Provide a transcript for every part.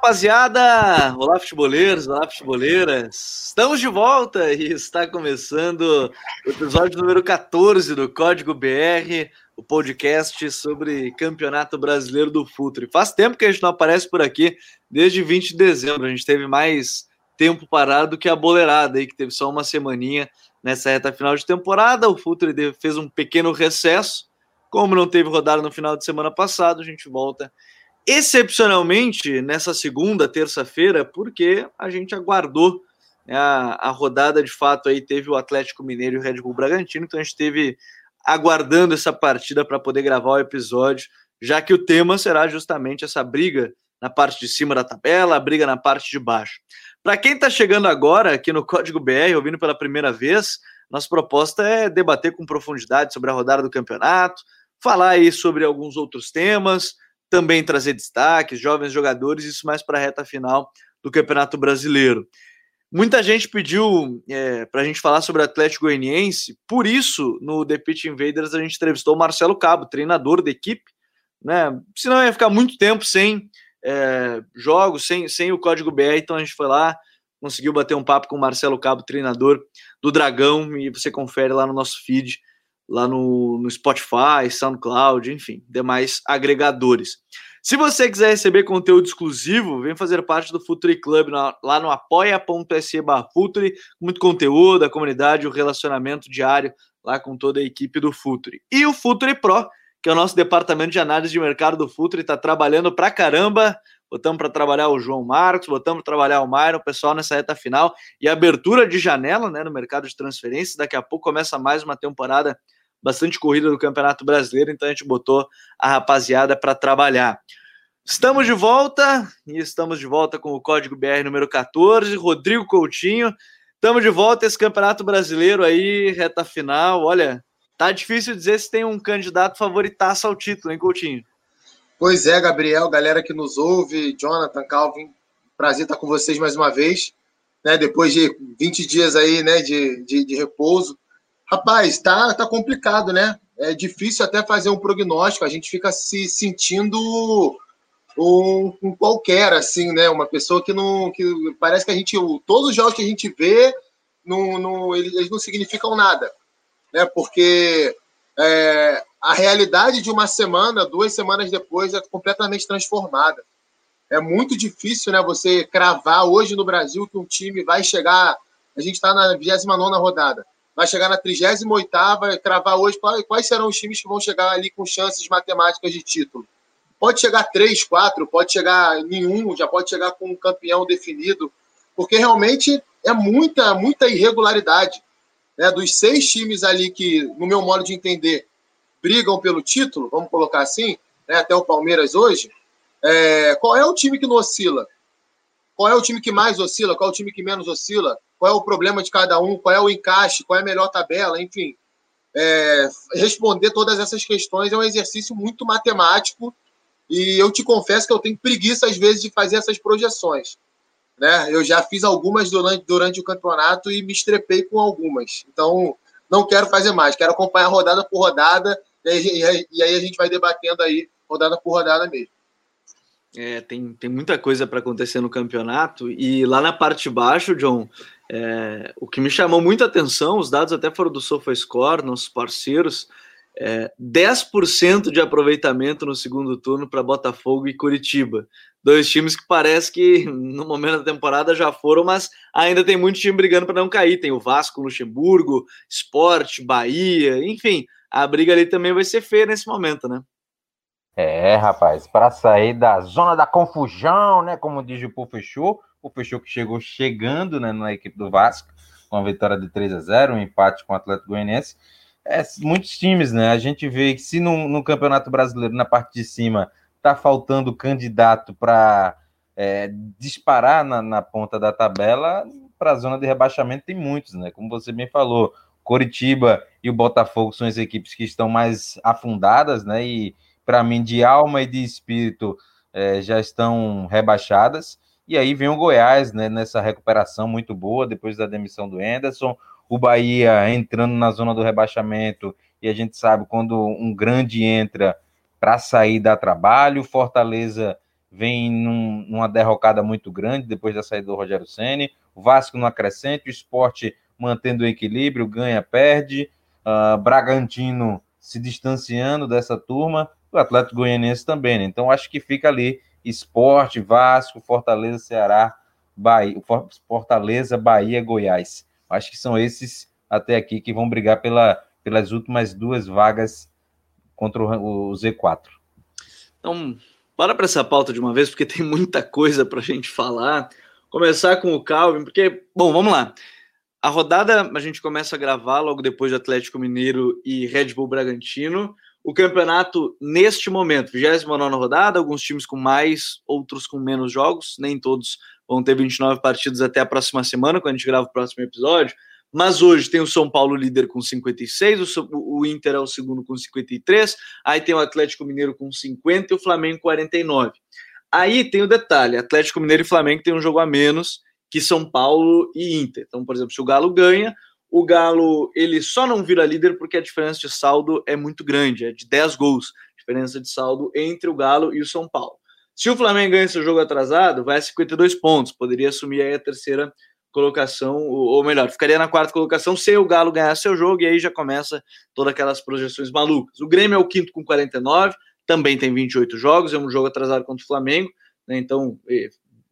rapaziada! Olá, futeboleiros, olá, futeboleiras! Estamos de volta e está começando o episódio número 14 do Código BR, o podcast sobre Campeonato Brasileiro do Futre. Faz tempo que a gente não aparece por aqui, desde 20 de dezembro. A gente teve mais tempo parado do que a boleirada aí, que teve só uma semaninha nessa reta final de temporada. O Futre fez um pequeno recesso. Como não teve rodada no final de semana passado, a gente volta excepcionalmente nessa segunda, terça-feira, porque a gente aguardou né, a, a rodada de fato aí teve o Atlético Mineiro e o Red Bull Bragantino, então a gente teve aguardando essa partida para poder gravar o episódio, já que o tema será justamente essa briga na parte de cima da tabela, a briga na parte de baixo. Para quem está chegando agora aqui no Código BR, ouvindo pela primeira vez, nossa proposta é debater com profundidade sobre a rodada do campeonato, falar aí sobre alguns outros temas, também trazer destaques, jovens jogadores, isso mais para a reta final do Campeonato Brasileiro. Muita gente pediu é, para a gente falar sobre o Atlético Goianiense, por isso, no The Pitch Invaders, a gente entrevistou o Marcelo Cabo, treinador da equipe, né? Senão ia ficar muito tempo sem é, jogos, sem, sem o código BR, então a gente foi lá, conseguiu bater um papo com o Marcelo Cabo, treinador do Dragão, e você confere lá no nosso feed lá no, no Spotify, SoundCloud, enfim, demais agregadores. Se você quiser receber conteúdo exclusivo, vem fazer parte do Futuri Club na, lá no apoia.se Futuri, muito conteúdo, a comunidade, o relacionamento diário lá com toda a equipe do Futuri. E o Futuri Pro, que é o nosso departamento de análise de mercado do Futuri, está trabalhando pra caramba. Botamos para trabalhar o João Marcos, botamos para trabalhar o Mauro, o pessoal nessa reta final e abertura de janela né, no mercado de transferências. Daqui a pouco começa mais uma temporada bastante corrida do Campeonato Brasileiro, então a gente botou a rapaziada para trabalhar. Estamos de volta e estamos de volta com o código BR número 14, Rodrigo Coutinho. Estamos de volta esse Campeonato Brasileiro aí, reta final. Olha, tá difícil dizer se tem um candidato favoritaço ao título, hein, Coutinho? Pois é, Gabriel, galera que nos ouve, Jonathan, Calvin, prazer estar com vocês mais uma vez, né? Depois de 20 dias aí, né, de, de, de repouso. Rapaz, tá, tá complicado, né? É difícil até fazer um prognóstico. A gente fica se sentindo um, um, qualquer, assim, né? Uma pessoa que não. que parece que a gente. Todos os jogos que a gente vê, não, não, eles não significam nada. Né? Porque é, a realidade de uma semana, duas semanas depois, é completamente transformada. É muito difícil né, você cravar hoje no Brasil que um time vai chegar. A gente está na 29 rodada vai chegar na 38 e cravar hoje quais serão os times que vão chegar ali com chances matemáticas de título. Pode chegar três, quatro, pode chegar nenhum, já pode chegar com um campeão definido, porque realmente é muita, muita irregularidade. Né? Dos seis times ali que, no meu modo de entender, brigam pelo título, vamos colocar assim, né? até o Palmeiras hoje, é... qual é o time que não oscila? Qual é o time que mais oscila? Qual é o time que menos oscila? Qual é o problema de cada um, qual é o encaixe, qual é a melhor tabela, enfim. É, responder todas essas questões é um exercício muito matemático e eu te confesso que eu tenho preguiça, às vezes, de fazer essas projeções. Né? Eu já fiz algumas durante, durante o campeonato e me estrepei com algumas. Então, não quero fazer mais, quero acompanhar rodada por rodada e aí, e aí a gente vai debatendo aí rodada por rodada mesmo. É, tem, tem muita coisa para acontecer no campeonato. E lá na parte de baixo, John, é, o que me chamou muita atenção, os dados até foram do SofaScore, nossos parceiros, é, 10% de aproveitamento no segundo turno para Botafogo e Curitiba. Dois times que parece que no momento da temporada já foram, mas ainda tem muito time brigando para não cair. Tem o Vasco, Luxemburgo, Sport, Bahia, enfim, a briga ali também vai ser feia nesse momento, né? É, rapaz, para sair da zona da confusão, né? Como diz o Pufechou, o que chegou chegando né, na equipe do Vasco, com a vitória de 3 a 0 um empate com o Atlético Goianiense. É, muitos times, né? A gente vê que se no, no Campeonato Brasileiro, na parte de cima, tá faltando candidato para é, disparar na, na, ponta da tabela, para a zona de rebaixamento tem muitos, né? Como você bem falou, Coritiba e o Botafogo são as equipes que estão mais afundadas, né? E para mim, de alma e de espírito, é, já estão rebaixadas. E aí vem o Goiás né, nessa recuperação muito boa depois da demissão do Anderson. O Bahia entrando na zona do rebaixamento. E a gente sabe quando um grande entra para sair dá trabalho. Fortaleza vem num, numa derrocada muito grande depois da saída do Rogério Ceni. O Vasco no acrescente, o esporte mantendo o equilíbrio, ganha, perde. Uh, Bragantino se distanciando dessa turma, o Atlético Goianiense também. Né? Então, acho que fica ali esporte, Vasco, Fortaleza, Ceará, Bahia, Fortaleza, Bahia, Goiás. Acho que são esses até aqui que vão brigar pela, pelas últimas duas vagas contra o, o Z4. Então, bora para essa pauta de uma vez, porque tem muita coisa para a gente falar. Começar com o Calvin, porque, bom, vamos lá. A rodada a gente começa a gravar logo depois do Atlético Mineiro e Red Bull Bragantino. O campeonato, neste momento, 29 rodada, alguns times com mais, outros com menos jogos, nem todos vão ter 29 partidas até a próxima semana, quando a gente grava o próximo episódio. Mas hoje tem o São Paulo líder com 56, o, Inter é o segundo com 53, aí tem o Atlético Mineiro com 50 e o Flamengo 49. Aí tem o detalhe: Atlético Mineiro e Flamengo tem um jogo a menos que São Paulo e Inter. Então, por exemplo, se o Galo ganha, o Galo ele só não vira líder porque a diferença de saldo é muito grande, é de 10 gols, diferença de saldo entre o Galo e o São Paulo. Se o Flamengo ganha esse jogo atrasado, vai a 52 pontos, poderia assumir aí a terceira colocação, ou melhor, ficaria na quarta colocação se o Galo ganhar seu jogo, e aí já começa todas aquelas projeções malucas. O Grêmio é o quinto com 49, também tem 28 jogos, é um jogo atrasado contra o Flamengo, né, então, e,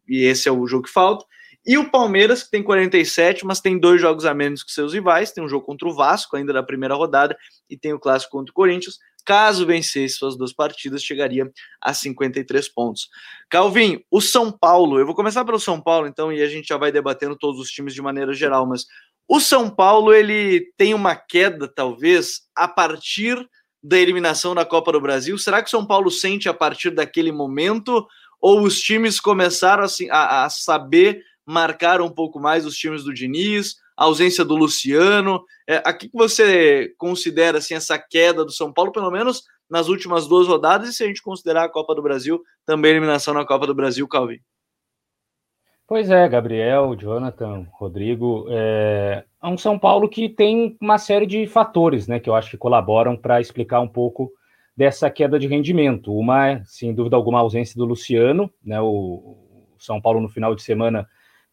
e esse é o jogo que falta. E o Palmeiras, que tem 47, mas tem dois jogos a menos que seus rivais, tem um jogo contra o Vasco, ainda na primeira rodada, e tem o clássico contra o Corinthians. Caso vencesse suas duas partidas, chegaria a 53 pontos. Calvin, o São Paulo, eu vou começar pelo São Paulo, então, e a gente já vai debatendo todos os times de maneira geral, mas o São Paulo, ele tem uma queda, talvez, a partir da eliminação da Copa do Brasil. Será que o São Paulo sente a partir daquele momento? Ou os times começaram assim, a, a saber marcar um pouco mais os times do Diniz? a ausência do Luciano. É, aqui que você considera assim, essa queda do São Paulo, pelo menos nas últimas duas rodadas, e se a gente considerar a Copa do Brasil, também eliminação na Copa do Brasil, Calvin? Pois é, Gabriel, Jonathan, Rodrigo, é, é um São Paulo que tem uma série de fatores, né, que eu acho que colaboram para explicar um pouco dessa queda de rendimento. Uma é, sem dúvida alguma, a ausência do Luciano, né, o São Paulo no final de semana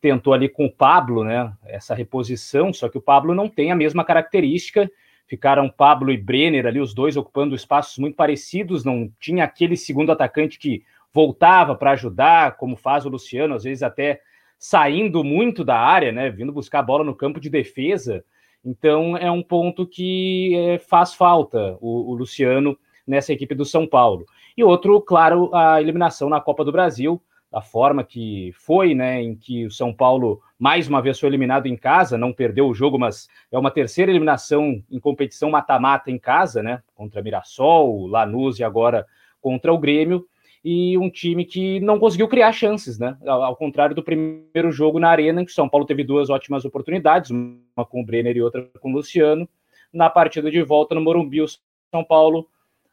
tentou ali com o Pablo, né, essa reposição, só que o Pablo não tem a mesma característica. Ficaram Pablo e Brenner ali, os dois ocupando espaços muito parecidos, não tinha aquele segundo atacante que voltava para ajudar, como faz o Luciano, às vezes até saindo muito da área, né, vindo buscar a bola no campo de defesa. Então é um ponto que é, faz falta o, o Luciano nessa equipe do São Paulo. E outro, claro, a eliminação na Copa do Brasil, da forma que foi, né, em que o São Paulo mais uma vez foi eliminado em casa, não perdeu o jogo, mas é uma terceira eliminação em competição mata-mata em casa, né, contra Mirassol, Lanús e agora contra o Grêmio, e um time que não conseguiu criar chances, né, ao contrário do primeiro jogo na Arena, em que o São Paulo teve duas ótimas oportunidades, uma com o Brenner e outra com o Luciano, na partida de volta no Morumbi, o São Paulo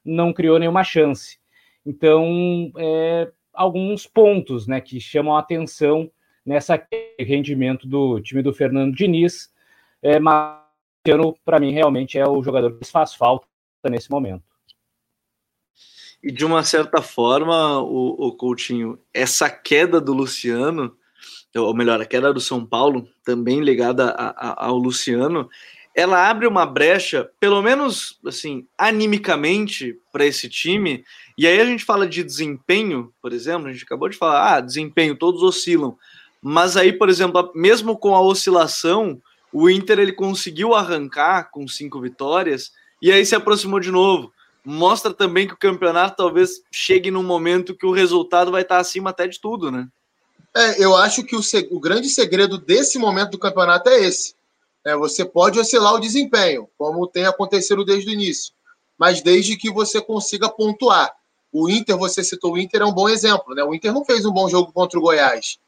não criou nenhuma chance. Então, é, alguns pontos né, que chamam a atenção nessa rendimento do time do Fernando Diniz. É, mas para mim, realmente é o jogador que faz falta nesse momento. E de uma certa forma, o, o Coutinho, essa queda do Luciano, ou melhor, a queda do São Paulo, também ligada a, a, ao Luciano, ela abre uma brecha, pelo menos assim, animicamente para esse time. E aí a gente fala de desempenho, por exemplo, a gente acabou de falar, ah, desempenho, todos oscilam. Mas aí, por exemplo, mesmo com a oscilação, o Inter ele conseguiu arrancar com cinco vitórias e aí se aproximou de novo. Mostra também que o campeonato talvez chegue num momento que o resultado vai estar acima até de tudo, né? É, eu acho que o, o grande segredo desse momento do campeonato é esse é, você pode oscilar o desempenho, como tem acontecido desde o início, mas desde que você consiga pontuar. O Inter, você citou o Inter, é um bom exemplo. Né? O Inter não fez um bom jogo contra o Goiás.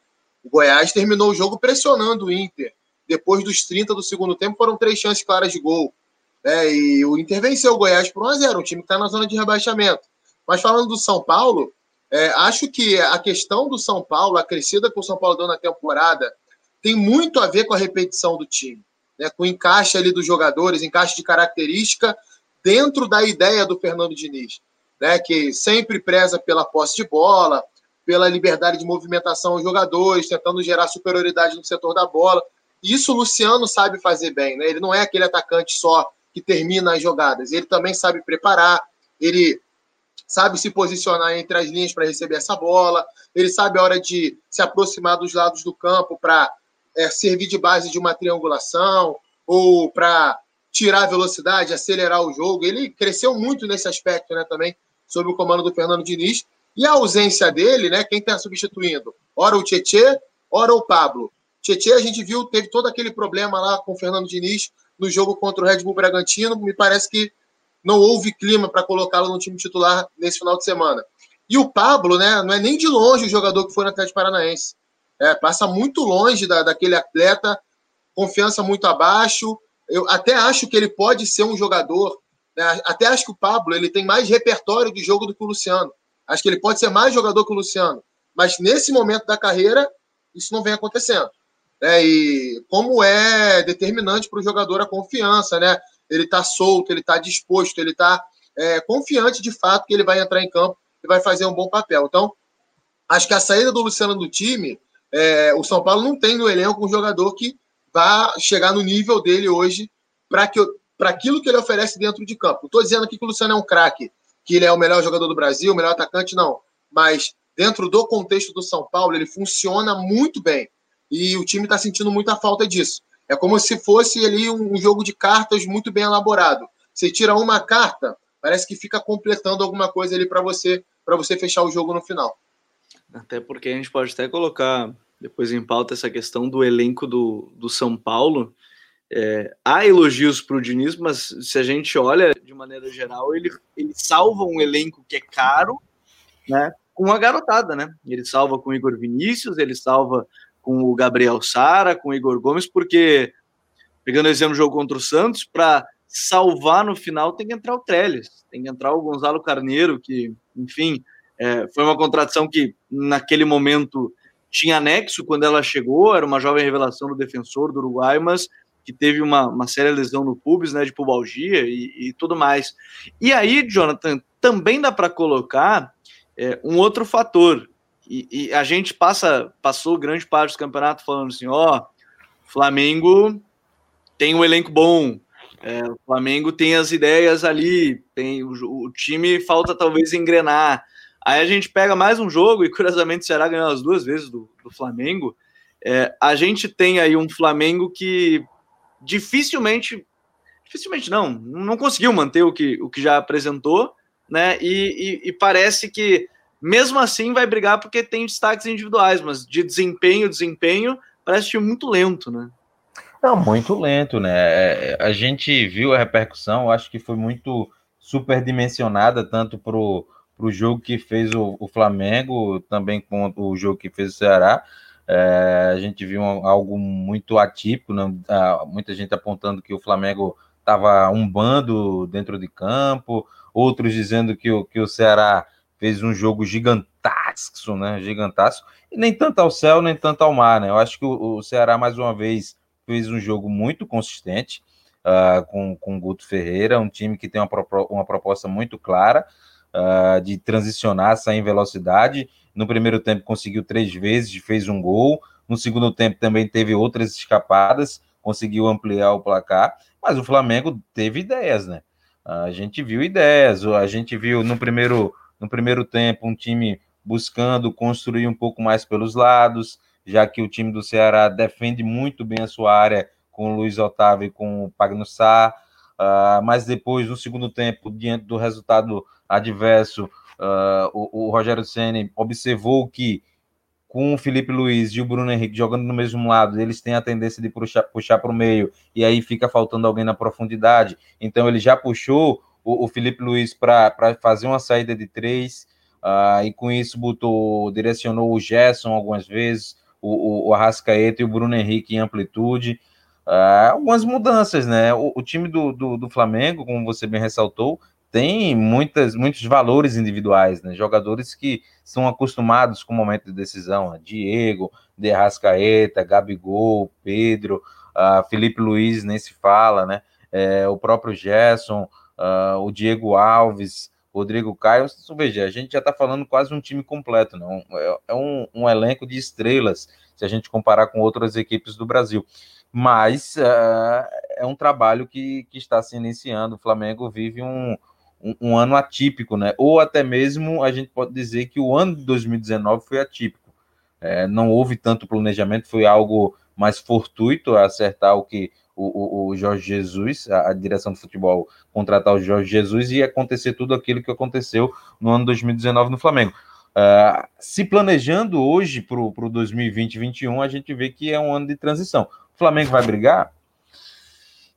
O Goiás terminou o jogo pressionando o Inter. Depois dos 30 do segundo tempo, foram três chances claras de gol. É, e o Inter venceu o Goiás por 1x0, um time que está na zona de rebaixamento. Mas falando do São Paulo, é, acho que a questão do São Paulo, a crescida que o São Paulo deu na temporada, tem muito a ver com a repetição do time né, com encaixe ali dos jogadores, encaixe de característica dentro da ideia do Fernando Diniz, né, que sempre preza pela posse de bola, pela liberdade de movimentação aos jogadores, tentando gerar superioridade no setor da bola. Isso o Luciano sabe fazer bem, né? Ele não é aquele atacante só que termina as jogadas, ele também sabe preparar, ele sabe se posicionar entre as linhas para receber essa bola, ele sabe a hora de se aproximar dos lados do campo para é, servir de base de uma triangulação ou para tirar a velocidade, acelerar o jogo. Ele cresceu muito nesse aspecto, né, também, sob o comando do Fernando Diniz. E a ausência dele, né, quem está substituindo? Ora o Tietê, ora o Pablo. Tietê, a gente viu, teve todo aquele problema lá com o Fernando Diniz no jogo contra o Red Bull Bragantino. Me parece que não houve clima para colocá-lo no time titular nesse final de semana. E o Pablo, né, não é nem de longe o jogador que foi no Atlético Paranaense. É, passa muito longe da, daquele atleta, confiança muito abaixo. Eu até acho que ele pode ser um jogador. Né, até acho que o Pablo ele tem mais repertório de jogo do que o Luciano. Acho que ele pode ser mais jogador que o Luciano. Mas nesse momento da carreira, isso não vem acontecendo. É, e como é determinante para o jogador a confiança, né? Ele está solto, ele está disposto, ele está é, confiante de fato que ele vai entrar em campo e vai fazer um bom papel. Então, acho que a saída do Luciano do time é, o São Paulo não tem no elenco um jogador que vá chegar no nível dele hoje para aquilo que ele oferece dentro de campo. Não estou dizendo aqui que o Luciano é um craque, que ele é o melhor jogador do Brasil, o melhor atacante, não. Mas dentro do contexto do São Paulo, ele funciona muito bem. E o time está sentindo muita falta disso. É como se fosse ali um jogo de cartas muito bem elaborado. Você tira uma carta, parece que fica completando alguma coisa ali para você, para você fechar o jogo no final. Até porque a gente pode até colocar depois em pauta essa questão do elenco do, do São Paulo. É, há elogios para o Diniz, mas se a gente olha de maneira geral, ele, ele salva um elenco que é caro, né? Com a garotada, né? Ele salva com o Igor Vinícius, ele salva com o Gabriel Sara, com o Igor Gomes, porque, pegando o exemplo do jogo contra o Santos, para salvar no final tem que entrar o Trellis, tem que entrar o Gonzalo Carneiro, que, enfim, é, foi uma contratação que naquele momento tinha anexo quando ela chegou, era uma jovem revelação do defensor do Uruguai, mas que teve uma, uma séria lesão no pubis, né, de pubalgia e, e tudo mais. E aí, Jonathan, também dá para colocar é, um outro fator, e, e, a gente passa passou grande parte do campeonato falando assim, ó, Flamengo tem um elenco bom, é, o Flamengo tem as ideias ali, tem o, o time falta talvez engrenar, Aí a gente pega mais um jogo, e curiosamente o Ceará ganhou as duas vezes do, do Flamengo. É, a gente tem aí um Flamengo que dificilmente, dificilmente não, não conseguiu manter o que, o que já apresentou, né? E, e, e parece que mesmo assim vai brigar porque tem destaques individuais, mas de desempenho, desempenho, parece muito lento, né? Não, muito lento, né? É, a gente viu a repercussão, acho que foi muito superdimensionada, tanto pro o jogo que fez o, o, Flamengo, também com o jogo que fez o Ceará. É, a gente viu algo muito atípico, né? muita gente apontando que o Flamengo estava um bando dentro de campo, outros dizendo que o, que o Ceará fez um jogo gigantástico, né? Gigantástico, e nem tanto ao céu, nem tanto ao mar, né? Eu acho que o, o Ceará, mais uma vez, fez um jogo muito consistente uh, com, com o Guto Ferreira, um time que tem uma, uma proposta muito clara uh, de transicionar, sair em velocidade. No primeiro tempo conseguiu três vezes, fez um gol. No segundo tempo também teve outras escapadas, conseguiu ampliar o placar. Mas o Flamengo teve ideias, né? A gente viu ideias, a gente viu no primeiro, no primeiro tempo um time buscando construir um pouco mais pelos lados, já que o time do Ceará defende muito bem a sua área com o Luiz Otávio e com o Pagnussá. Uh, mas depois, no segundo tempo, diante do resultado adverso, uh, o, o, Rogério Ceni observou que com o Felipe Luiz e o Bruno Henrique jogando no mesmo lado, eles têm a tendência de puxar, puxar para o meio, e aí fica faltando alguém na profundidade. Então ele já puxou o, o Felipe Luiz para fazer uma saída de três, uh, e com isso botou, direcionou o Gerson algumas vezes, o, o, o Arrascaeta e o Bruno Henrique em amplitude. Uh, algumas mudanças, né? O, o time do, do, do, Flamengo, como você bem ressaltou, tem muitas, muitos valores individuais, né? Jogadores que são acostumados com o momento de decisão, né? Diego, De Arrascaeta, Gabigol, Pedro, uh, Felipe Luiz, nem se fala, né? É, o próprio Gerson, uh, o Diego Alves, Rodrigo Caio. Veja, a gente já está falando quase um time completo, não? É, é um, um, elenco de estrelas, se a gente comparar com outras equipes do Brasil. Mas uh, é um trabalho que, que está se iniciando. O Flamengo vive um, um, um, ano atípico, né? Ou até mesmo a gente pode dizer que o ano de 2019 foi atípico. É, não houve tanto planejamento, foi algo mais fortuito acertar o que o, o, o Jorge Jesus, a, a, direção do futebol, contratar o Jorge Jesus e acontecer tudo aquilo que aconteceu no ano 2019 no Flamengo. Uh, se planejando hoje para o 2020-2021, a gente vê que é um ano de transição. O Flamengo vai brigar?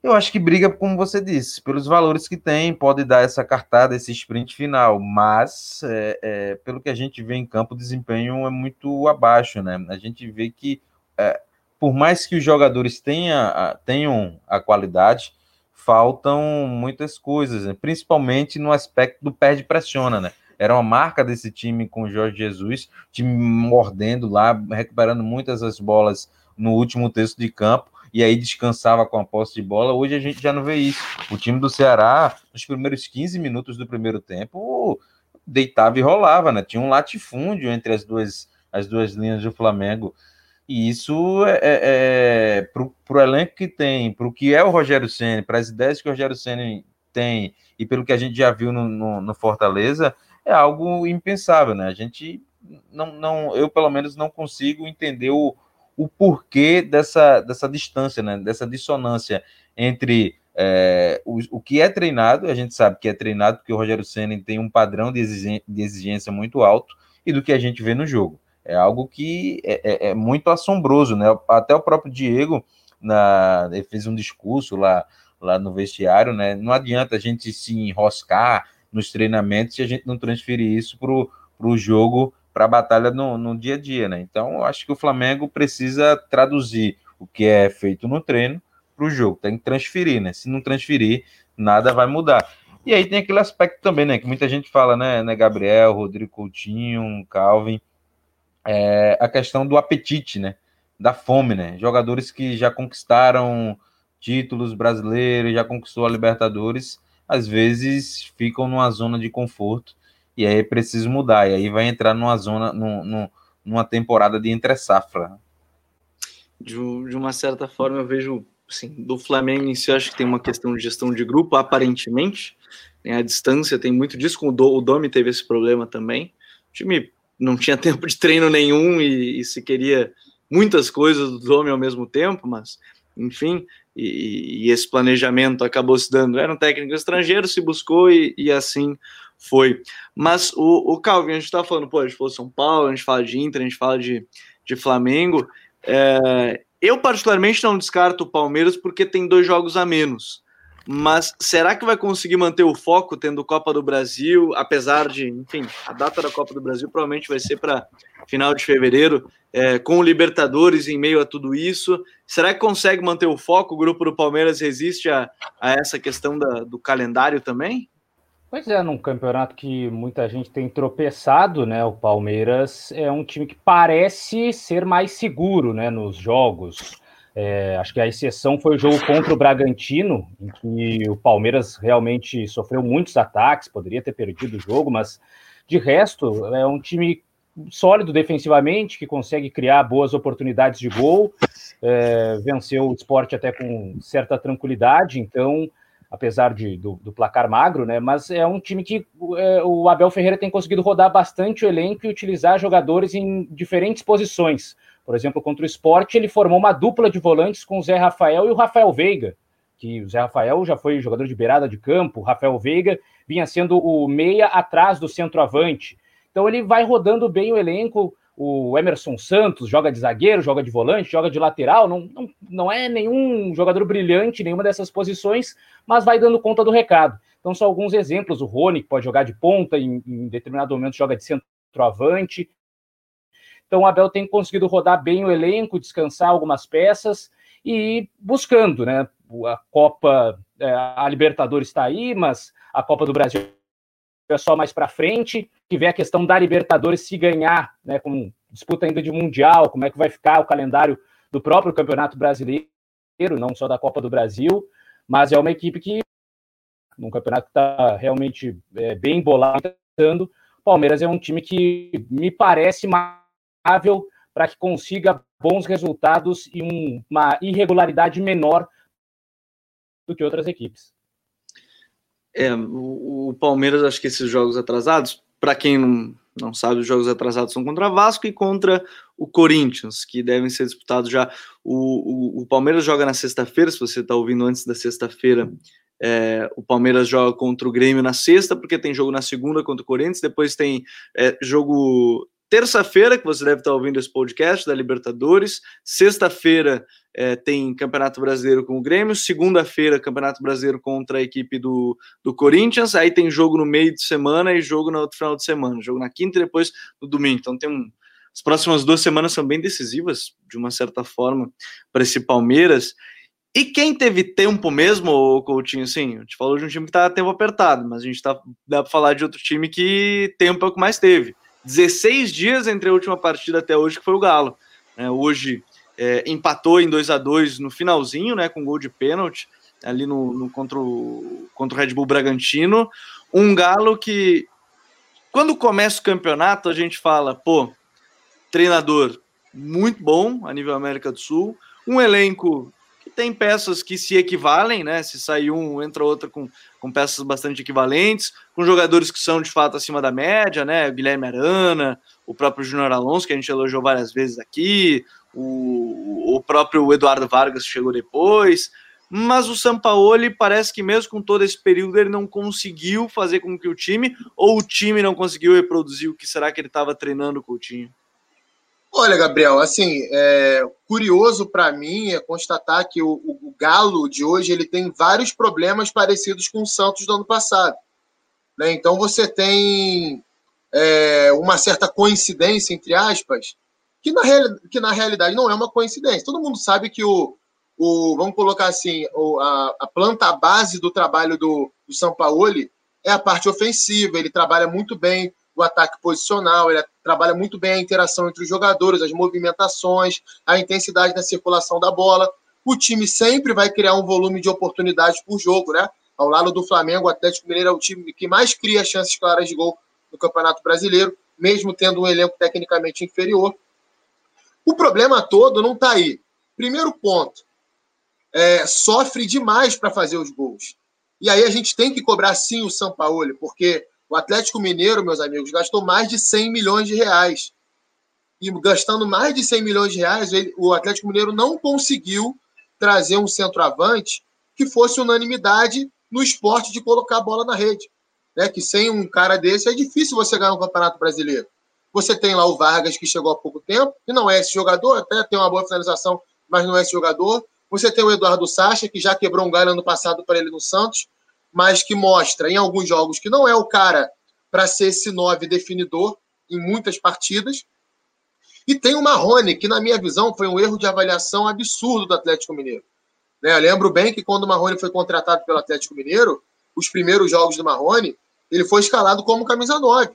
Eu acho que briga, como você disse, pelos valores que tem, pode dar essa cartada, esse sprint final, mas é, é, pelo que a gente vê em campo, o desempenho é muito abaixo, né? A gente vê que é, por mais que os jogadores tenha, tenham a qualidade, faltam muitas coisas, né? principalmente no aspecto do perde-pressiona, né? Era uma marca desse time com o Jorge Jesus, time mordendo lá, recuperando muitas das bolas no último terço de campo, e aí descansava com a posse de bola. Hoje a gente já não vê isso. O time do Ceará, nos primeiros 15 minutos do primeiro tempo, deitava e rolava, né? Tinha um latifúndio entre as duas, as duas linhas do Flamengo. E isso é, é, é para o elenco que tem, para o que é o Rogério Senna, para as ideias que o Rogério Senna tem e pelo que a gente já viu no, no, no, Fortaleza, é algo impensável, né? A gente não, não, eu pelo menos não consigo entender o, o porquê dessa, dessa distância, né? Dessa dissonância entre é, o, o que é treinado, a gente sabe que é treinado porque o Rogério Senna tem um padrão de exigência, de exigência muito alto, e do que a gente vê no jogo. É algo que é, é, é muito assombroso, né? Até o próprio Diego, na, fez um discurso lá, lá no vestiário, né? Não adianta a gente se enroscar nos treinamentos se a gente não transferir isso para o jogo, para a batalha no, no dia a dia, né? Então, eu acho que o Flamengo precisa traduzir o que é feito no treino para o jogo, tem que transferir, né? Se não transferir, nada vai mudar. E aí tem aquele aspecto também, né? Que muita gente fala, né? né Gabriel, Rodrigo Coutinho, Calvin é, a questão do apetite, né? Da fome, né? Jogadores que já conquistaram títulos brasileiros, já conquistou a Libertadores, às vezes ficam numa zona de conforto e aí é preciso mudar. E aí vai entrar numa zona, num, numa temporada de entre safra. De, de uma certa forma, eu vejo assim, do Flamengo em si, acho que tem uma questão de gestão de grupo, aparentemente. Tem a distância, tem muito disso. Com o Domi teve esse problema também. O time não tinha tempo de treino nenhum e, e se queria muitas coisas do homem ao mesmo tempo, mas enfim, e, e, esse planejamento acabou se dando. Era um técnico estrangeiro, se buscou e, e assim foi. Mas o, o Calvin, a gente está falando, pô, a gente falou São Paulo, a gente fala de Inter, a gente fala de, de Flamengo. É, eu, particularmente, não descarto o Palmeiras porque tem dois jogos a menos. Mas será que vai conseguir manter o foco tendo Copa do Brasil, apesar de, enfim, a data da Copa do Brasil provavelmente vai ser para final de fevereiro, é, com o Libertadores em meio a tudo isso. Será que consegue manter o foco? O grupo do Palmeiras resiste a, a essa questão da, do calendário também? Pois é, num campeonato que muita gente tem tropeçado, né? O Palmeiras é um time que parece ser mais seguro, né? Nos jogos. É, acho que a exceção foi o jogo contra o Bragantino, em que o Palmeiras realmente sofreu muitos ataques, poderia ter perdido o jogo, mas de resto é um time sólido defensivamente, que consegue criar boas oportunidades de gol, é, venceu o esporte até com certa tranquilidade, então, apesar de, do, do placar magro, né? Mas é um time que é, o Abel Ferreira tem conseguido rodar bastante o elenco e utilizar jogadores em diferentes posições. Por exemplo, contra o esporte, ele formou uma dupla de volantes com o Zé Rafael e o Rafael Veiga, que o Zé Rafael já foi jogador de beirada de campo, o Rafael Veiga vinha sendo o meia atrás do centroavante. Então ele vai rodando bem o elenco. O Emerson Santos joga de zagueiro, joga de volante, joga de lateral. Não, não, não é nenhum jogador brilhante, nenhuma dessas posições, mas vai dando conta do recado. Então, são alguns exemplos. O Rony, que pode jogar de ponta, em, em determinado momento joga de centroavante. Então o Abel tem conseguido rodar bem o elenco, descansar algumas peças e buscando, né? A Copa, é, a Libertadores está aí, mas a Copa do Brasil é só mais para frente. Tiver a questão da Libertadores se ganhar, né? Com disputa ainda de mundial, como é que vai ficar o calendário do próprio Campeonato Brasileiro, não só da Copa do Brasil, mas é uma equipe que num campeonato que está realmente é, bem bolado. Palmeiras é um time que me parece mável para que consiga bons resultados e um, uma irregularidade menor do que outras equipes. É, o, o Palmeiras, acho que esses jogos atrasados, para quem não, não sabe, os jogos atrasados são contra Vasco e contra o Corinthians, que devem ser disputados já. O, o, o Palmeiras joga na sexta-feira, se você está ouvindo antes da sexta-feira, é, o Palmeiras joga contra o Grêmio na sexta, porque tem jogo na segunda contra o Corinthians, depois tem é, jogo terça-feira, que você deve estar ouvindo esse podcast da Libertadores. Sexta-feira é, tem Campeonato Brasileiro com o Grêmio. Segunda-feira, Campeonato Brasileiro contra a equipe do, do Corinthians. Aí tem jogo no meio de semana e jogo no outro final de semana. Jogo na quinta e depois no domingo. Então tem um. As próximas duas semanas são bem decisivas, de uma certa forma, para esse Palmeiras. E quem teve tempo mesmo, o Coutinho, sim, a gente falou de um time que tá tempo apertado, mas a gente tá, dá para falar de outro time que tempo é o que mais teve. 16 dias entre a última partida até hoje, que foi o Galo. É, hoje é, empatou em 2 a 2 no finalzinho, né, com gol de pênalti, ali no, no, contra, o, contra o Red Bull Bragantino. Um Galo que, quando começa o campeonato, a gente fala, pô, treinador muito bom a nível América do Sul, um elenco tem peças que se equivalem, né? Se sair um, entra outra com, com peças bastante equivalentes, com jogadores que são de fato acima da média, né? O Guilherme Arana, o próprio Júnior Alonso, que a gente elogiou várias vezes aqui, o, o próprio Eduardo Vargas chegou depois. Mas o Sampaoli parece que mesmo com todo esse período ele não conseguiu fazer com que o time, ou o time não conseguiu reproduzir o que será que ele estava treinando com o time. Olha, Gabriel, assim, é, curioso para mim é constatar que o, o, Galo de hoje ele tem vários problemas parecidos com o Santos do ano passado. Né? Então você tem é, uma certa coincidência, entre aspas, que na, real, que na realidade não é uma coincidência. Todo mundo sabe que o, o vamos colocar assim, o, a, a, planta base do trabalho do, do Sampaoli é a parte ofensiva, ele trabalha muito bem o ataque posicional, ele trabalha muito bem a interação entre os jogadores, as movimentações, a intensidade na circulação da bola. O time sempre vai criar um volume de oportunidades por jogo, né? Ao lado do Flamengo, o Atlético Mineiro é o time que mais cria chances claras de gol no Campeonato Brasileiro, mesmo tendo um elenco tecnicamente inferior. O problema todo não está aí. Primeiro ponto, é, sofre demais para fazer os gols. E aí a gente tem que cobrar sim o São Paulo, porque o Atlético Mineiro, meus amigos, gastou mais de 100 milhões de reais. E gastando mais de 100 milhões de reais, ele, o Atlético Mineiro não conseguiu trazer um centroavante que fosse unanimidade no esporte de colocar a bola na rede. Né? Que sem um cara desse é difícil você ganhar um campeonato brasileiro. Você tem lá o Vargas, que chegou há pouco tempo, e não é esse jogador, até tem uma boa finalização, mas não é esse jogador. Você tem o Eduardo Sacha, que já quebrou um galho ano passado para ele no Santos mas que mostra em alguns jogos que não é o cara para ser esse nove definidor em muitas partidas. E tem o Marrone, que na minha visão foi um erro de avaliação absurdo do Atlético Mineiro. Né? Eu lembro bem que quando o Marrone foi contratado pelo Atlético Mineiro, os primeiros jogos do Marrone, ele foi escalado como camisa 9.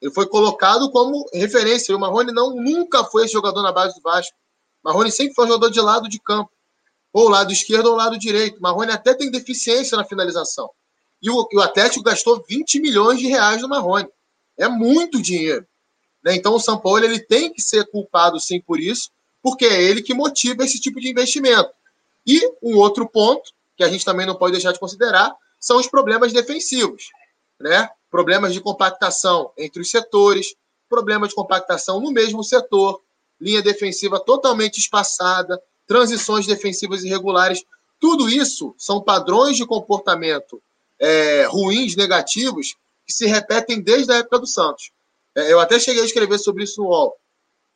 Ele foi colocado como referência. E o Marrone não, nunca foi jogador na base do Vasco. Marrone sempre foi um jogador de lado de campo ou lado esquerdo ou lado direito. Marrone até tem deficiência na finalização. E o, o, Atlético gastou 20 milhões de reais no Marrone. É muito dinheiro. Né? Então o São Paulo ele tem que ser culpado sim por isso, porque é ele que motiva esse tipo de investimento. E um outro ponto, que a gente também não pode deixar de considerar, são os problemas defensivos. Né? Problemas de compactação entre os setores, problemas de compactação no mesmo setor, linha defensiva totalmente espaçada, transições defensivas irregulares. Tudo isso são padrões de comportamento é, ruins, negativos, que se repetem desde a época do Santos. É, eu até cheguei a escrever sobre isso no UOL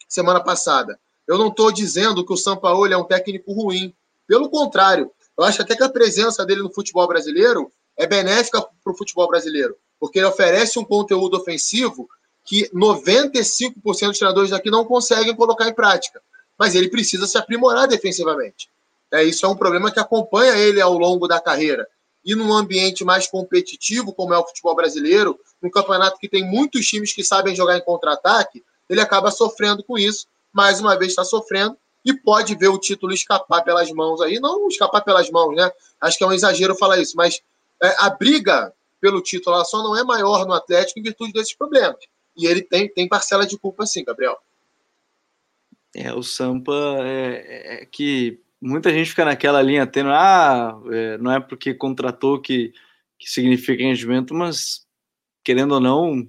semana passada. Eu não estou dizendo que o Sampaoli é um técnico ruim. Pelo contrário, eu acho até que a presença dele no futebol brasileiro é benéfica para o futebol brasileiro, porque ele oferece um conteúdo ofensivo que 95% dos treinadores daqui não conseguem colocar em prática mas ele precisa se aprimorar defensivamente. É, isso é um problema que acompanha ele ao longo da carreira. E num ambiente mais competitivo, como é o futebol brasileiro, num campeonato que tem muitos times que sabem jogar em contra-ataque, ele acaba sofrendo com isso. Mais uma vez está sofrendo e pode ver o título escapar pelas mãos aí. Não escapar pelas mãos, né? Acho que é um exagero falar isso, mas é, a briga pelo título só não é maior no Atlético em virtude desses problemas. E ele tem, tem parcela de culpa, sim, Gabriel. É, o Sampa é, é, é que muita gente fica naquela linha tendo, ah, é, não é porque contratou que, que significa rendimento, mas querendo ou não,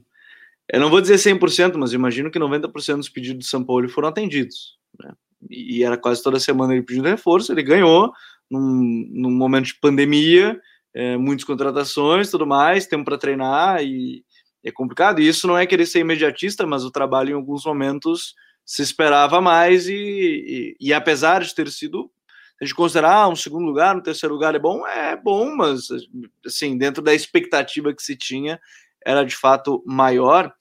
eu não vou dizer 100%, mas imagino que 90% dos pedidos do São Paulo foram atendidos. Né? E era quase toda semana ele pedindo reforço, ele ganhou num, num momento de pandemia, é, muitas contratações, tudo mais, tempo para treinar e é complicado. E isso não é querer ser imediatista, mas o trabalho em alguns momentos se esperava mais e, e, e apesar de ter sido a gente considerar um segundo lugar, um terceiro lugar é bom, é bom, mas assim, dentro da expectativa que se tinha, era de fato maior.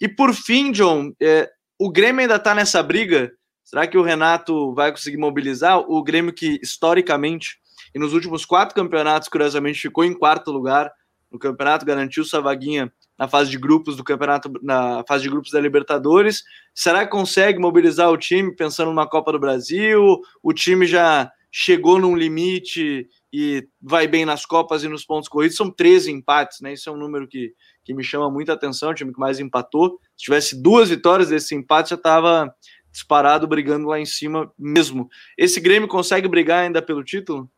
E por fim, John, é, o Grêmio ainda está nessa briga. Será que o Renato vai conseguir mobilizar? O Grêmio que historicamente e nos últimos quatro campeonatos, curiosamente, ficou em quarto lugar no campeonato, garantiu sua vaguinha na fase de grupos do campeonato, na fase de grupos da Libertadores. Será que consegue mobilizar o time pensando numa Copa do Brasil? O time já chegou num limite e vai bem nas Copas e nos pontos corridos. São 13 empates, né? Isso é um número que, que me chama muita atenção. O time que mais empatou. Se tivesse duas vitórias desse empate, já estava disparado brigando lá em cima mesmo. Esse Grêmio consegue brigar ainda pelo título?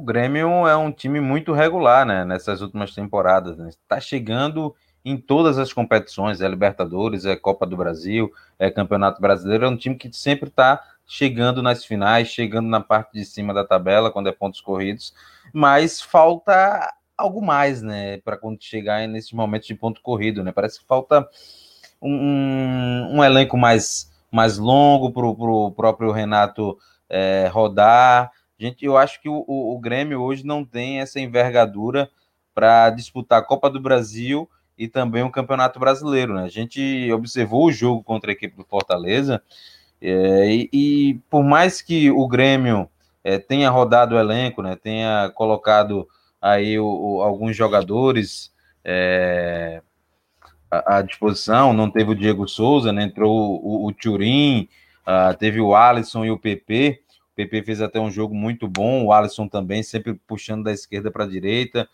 O Grêmio é um time muito regular, né? Nessas últimas temporadas. Está né? Chegando em todas as competições, é Libertadores, é Copa do Brasil, é Campeonato Brasileiro, é um time que sempre está chegando nas finais, chegando na parte de cima da tabela, quando é pontos corridos, mas falta algo mais, né, para quando chegar nesses momentos de ponto corrido, né, parece que falta um, um elenco mais, mais longo para o próprio Renato é, rodar, gente, eu acho que o, o, o Grêmio hoje não tem essa envergadura para disputar a Copa do Brasil e também o Campeonato Brasileiro. Né? A gente observou o jogo contra a equipe do Fortaleza é, e, e, por mais que o Grêmio é, tenha rodado o elenco, né, tenha colocado aí o, o, alguns jogadores é, à, à, disposição, não teve o Diego Souza, né, entrou o, o Turim, uh, teve o Alisson e o PP. PP fez até um jogo muito bom, o Alisson também, sempre puxando da esquerda para a direita.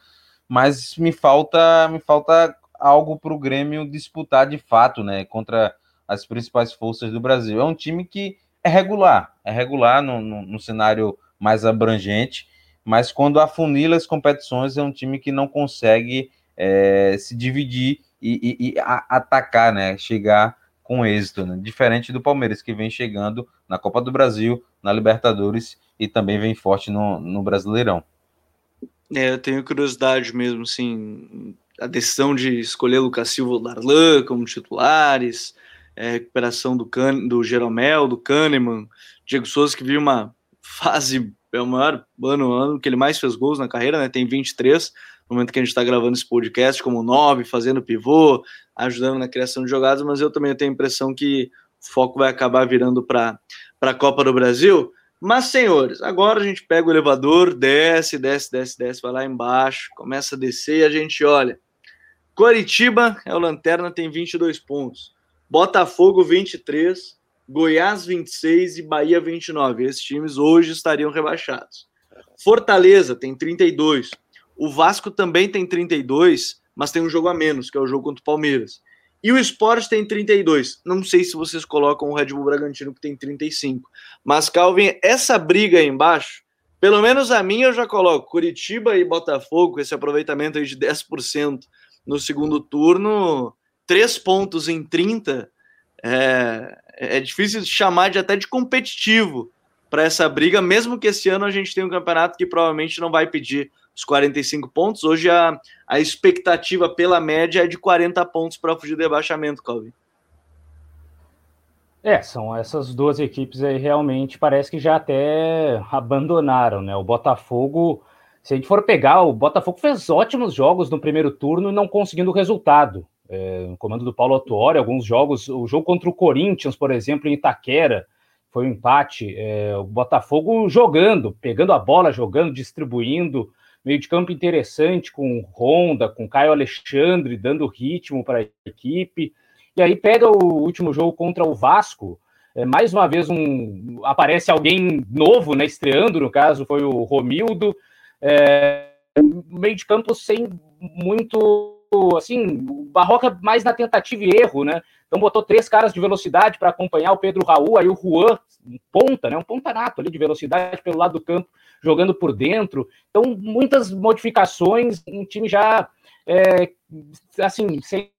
Mas me falta, me falta algo para o Grêmio disputar de fato, né? Contra as principais forças do Brasil. É um time que é regular, é regular no, no, no cenário mais abrangente, mas quando afunila as competições, é um time que não consegue é, se dividir e, e, e a, atacar, né? Chegar com êxito, né? diferente do Palmeiras, que vem chegando na Copa do Brasil, na Libertadores e também vem forte no, no Brasileirão. É, eu tenho curiosidade mesmo, assim, a decisão de escolher Lucas Silva ou Darlan como titulares, é, recuperação do, Can, do Jeromel, do Kahneman, Diego Souza que viu uma fase, é o maior ano, ano que ele mais fez gols na carreira, né, tem 23, no momento que a gente está gravando esse podcast, como 9, fazendo pivô, ajudando na criação de jogadas, mas eu também tenho a impressão que o foco vai acabar virando para a Copa do Brasil, mas, senhores, agora a gente pega o elevador, desce, desce, desce, desce, vai lá embaixo, começa a descer e a gente olha. Coritiba é o Lanterna, tem 22 pontos. Botafogo, 23. Goiás, 26 e Bahia, 29. Esses times hoje estariam rebaixados. Fortaleza tem 32. O Vasco também tem 32, mas tem um jogo a menos, que é o jogo contra o Palmeiras. E o Sport tem 32. Não sei se vocês colocam o Red Bull Bragantino, que tem 35. Mas, Calvin, essa briga aí embaixo, pelo menos a minha eu já coloco. Curitiba e Botafogo, esse aproveitamento aí de 10% no segundo turno, três pontos em 30. É, é difícil chamar de até de competitivo para essa briga, mesmo que esse ano a gente tenha um campeonato que provavelmente não vai pedir os 45 pontos. Hoje a, a expectativa pela média é de 40 pontos para fugir do rebaixamento, Calvin. É, são essas duas equipes aí realmente parece que já até abandonaram, né? O Botafogo, se a gente for pegar, o Botafogo fez ótimos jogos no primeiro turno não conseguindo resultado. É, no comando do Paulo Autuori, alguns jogos, o jogo contra o Corinthians, por exemplo, em Itaquera, foi um empate. É, o Botafogo jogando, pegando a bola, jogando, distribuindo, meio de campo interessante com Honda, com Caio Alexandre, dando ritmo para a equipe. E aí pega o último jogo contra o Vasco, é, mais uma vez um aparece alguém novo, né, estreando, no caso foi o Romildo, é, meio de campo sem muito assim, o Barroca mais na tentativa e erro, né? Então botou três caras de velocidade para acompanhar o Pedro Raul, aí o Juan, um ponta, né? Um ponta nato ali de velocidade pelo lado do campo, jogando por dentro. Então, muitas modificações, um time já é, assim, sem,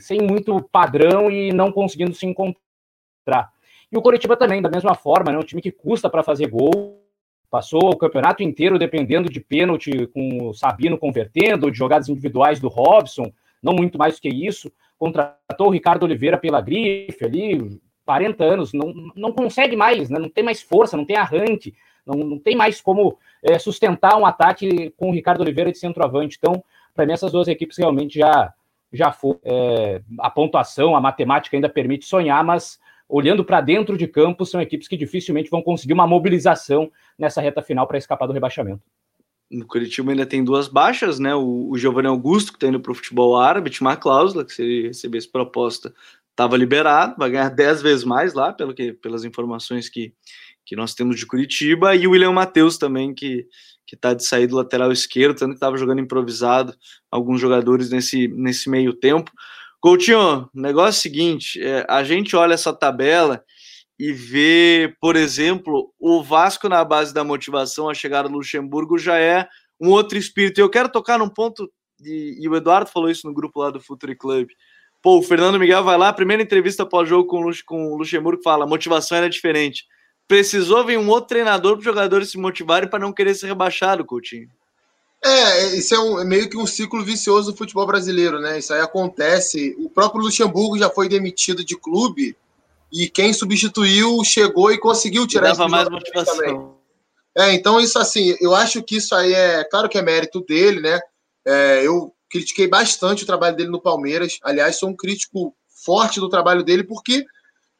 sem muito padrão e não conseguindo se encontrar. E o Coritiba também, da mesma forma, né? Um time que custa para fazer gol, Passou o campeonato inteiro dependendo de pênalti, com o Sabino convertendo, de jogadas individuais do Robson, não muito mais que isso. Contratou o Ricardo Oliveira pela grife ali, 40 anos, não, não consegue mais, né? não tem mais força, não tem arranque, não, não tem mais como é, sustentar um ataque com o Ricardo Oliveira de centroavante. Então, para mim, essas duas equipes realmente já, já foram. É, a pontuação, a matemática ainda permite sonhar, mas olhando para dentro de campo, são equipes que dificilmente vão conseguir uma mobilização nessa reta final para escapar do rebaixamento. No Curitiba ainda tem duas baixas, né? O, o Giovanni Augusto, que está indo para o futebol árabe, tinha uma cláusula que se ele recebesse proposta, estava liberado, vai ganhar 10 vezes mais lá, pelo que, pelas informações que, que nós temos de Curitiba, e o William Matheus também, que que está de sair do lateral esquerdo, tanto que estava jogando improvisado alguns jogadores nesse, nesse meio tempo. Coutinho, negócio é o seguinte: é, a gente olha essa tabela e vê, por exemplo, o Vasco na base da motivação a chegar do Luxemburgo já é um outro espírito. Eu quero tocar num ponto, e, e o Eduardo falou isso no grupo lá do Futuri Club. Pô, o Fernando Miguel vai lá, primeira entrevista pós-jogo com, com o Luxemburgo, fala: a motivação era diferente. Precisou vir um outro treinador para os jogadores se motivarem para não querer ser rebaixado, Coutinho. É, isso é, um, é, meio que um ciclo vicioso do futebol brasileiro, né? Isso aí acontece. O próprio Luxemburgo já foi demitido de clube e quem substituiu chegou e conseguiu tirar Dava mais motivação. Também. É, então isso assim, eu acho que isso aí é, claro que é mérito dele, né? É, eu critiquei bastante o trabalho dele no Palmeiras. Aliás, sou um crítico forte do trabalho dele porque